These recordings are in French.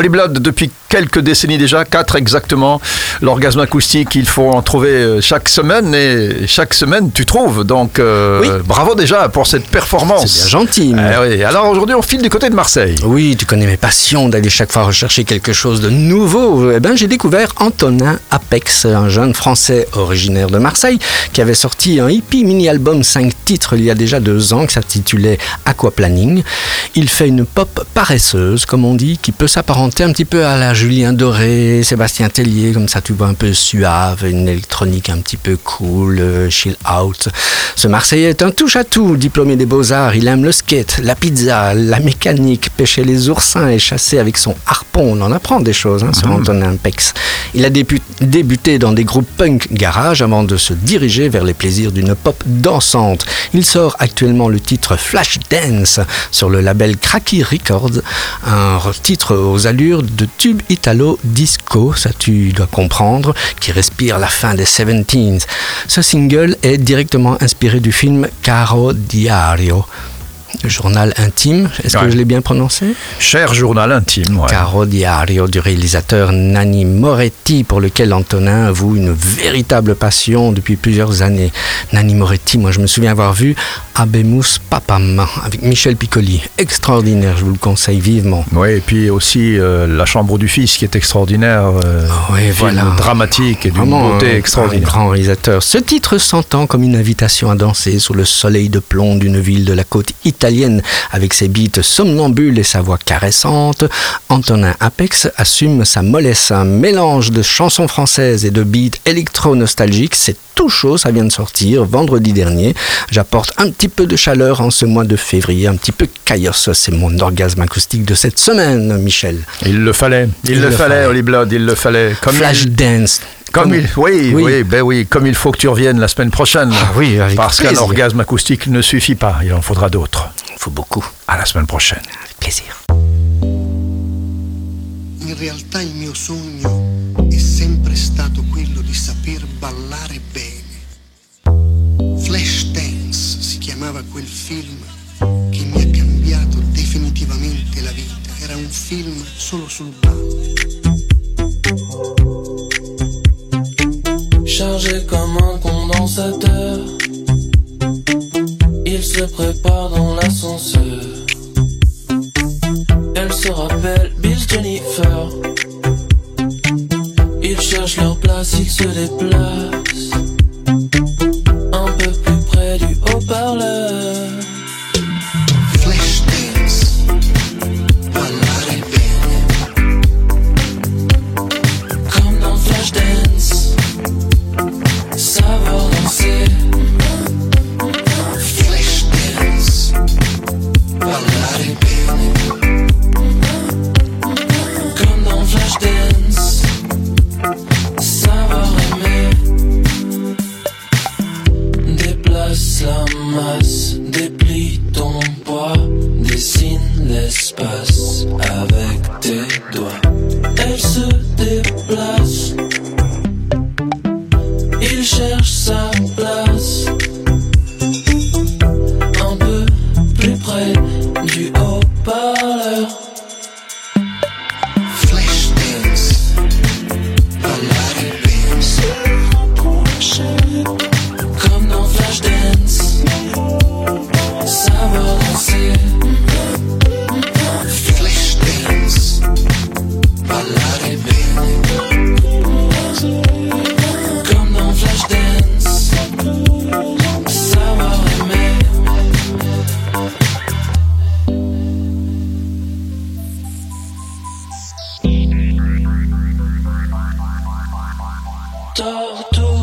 Holy Blood, depuis quelques décennies déjà, quatre exactement, l'orgasme acoustique, il faut en trouver euh, chaque semaine et chaque semaine tu trouves. Donc euh, bravo déjà pour cette performance. C'est bien gentil. Eh Alors aujourd'hui on file du côté de Marseille. Oui, tu connais mes passions d'aller chaque fois rechercher quelque chose de nouveau. Eh ben, j'ai découvert Antonin Apex, un jeune français originaire de Marseille qui avait sorti un hippie mini-album 5 titres il y a déjà deux ans qui s'intitulait Aquaplaning. Il fait une pop paresseuse, comme on dit, qui peut s'apparenter un petit peu à la Julien Doré, Sébastien Tellier, comme ça tu vois un peu suave, une électronique un petit peu cool, euh, chill out. Ce Marseillais est un touche-à-tout, diplômé des beaux-arts, il aime le skate, la pizza, la mécanique, pêcher les oursins et chasser avec son harpon. On en apprend des choses hein, sur mhm. Antonin Pex. Il a débuté dans des groupes punk garage avant de se diriger vers les plaisirs d'une pop dansante. Il sort actuellement le titre Flash Dance sur le label Cracky Records, un titre aux allures de tube italo-disco, ça tu dois comprendre, qui respire la fin des 70s. Ce single est directement inspiré du film Caro Diario journal intime. Est-ce que je l'ai bien prononcé? Cher journal intime, ouais. Caro Diario du réalisateur Nanni Moretti, pour lequel Antonin avoue une véritable passion depuis plusieurs années. Nanni Moretti, moi je me souviens avoir vu Abemus Papam avec Michel Piccoli. Extraordinaire, je vous le conseille vivement. Oui, et puis aussi euh, La Chambre du Fils qui est extraordinaire. Euh, oui, voilà. Dramatique et d'une beauté extraordinaire. Un grand réalisateur. Ce titre s'entend comme une invitation à danser sous le soleil de plomb d'une ville de la côte italienne avec ses beats somnambules et sa voix caressante, Antonin Apex assume sa mollesse, un mélange de chansons françaises et de beats électro-nostalgiques. C'est tout chaud, ça vient de sortir vendredi dernier. J'apporte un petit peu de chaleur en ce mois de février, un petit peu chaos. C'est mon orgasme acoustique de cette semaine, Michel. Il le fallait, il, le, fallait, Holy Blood, il le fallait. Comme Flash Dance. Comme, il, oui, oui, ben oui, comme il faut que tu reviennes la semaine prochaine. Ah oui, parce qu'un orgasme acoustique ne suffit pas, il en faudra d'autres. Faut beaucoup. À la semaine prochaine. Avec plaisir. In realtà il mio sogno è sempre stato quello di saper ballare bene. Flash Dance si chiamava quel film che mi ha cambiato definitivamente la vita. Era un film solo sul ballo. chargé comme un condensateur. Il se prépare dans l'ascenseur. Elle se rappelle Bill Jennifer. Ils cherchent leur place, ils se déplacent. déplie ton poids, dessine l'espace.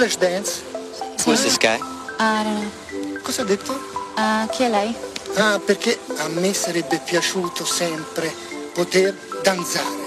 Flash Dance? Who's this guy? I don't know. Cosa ha detto? Uh, chi è lei? Ah, perché a me sarebbe piaciuto sempre poter danzare.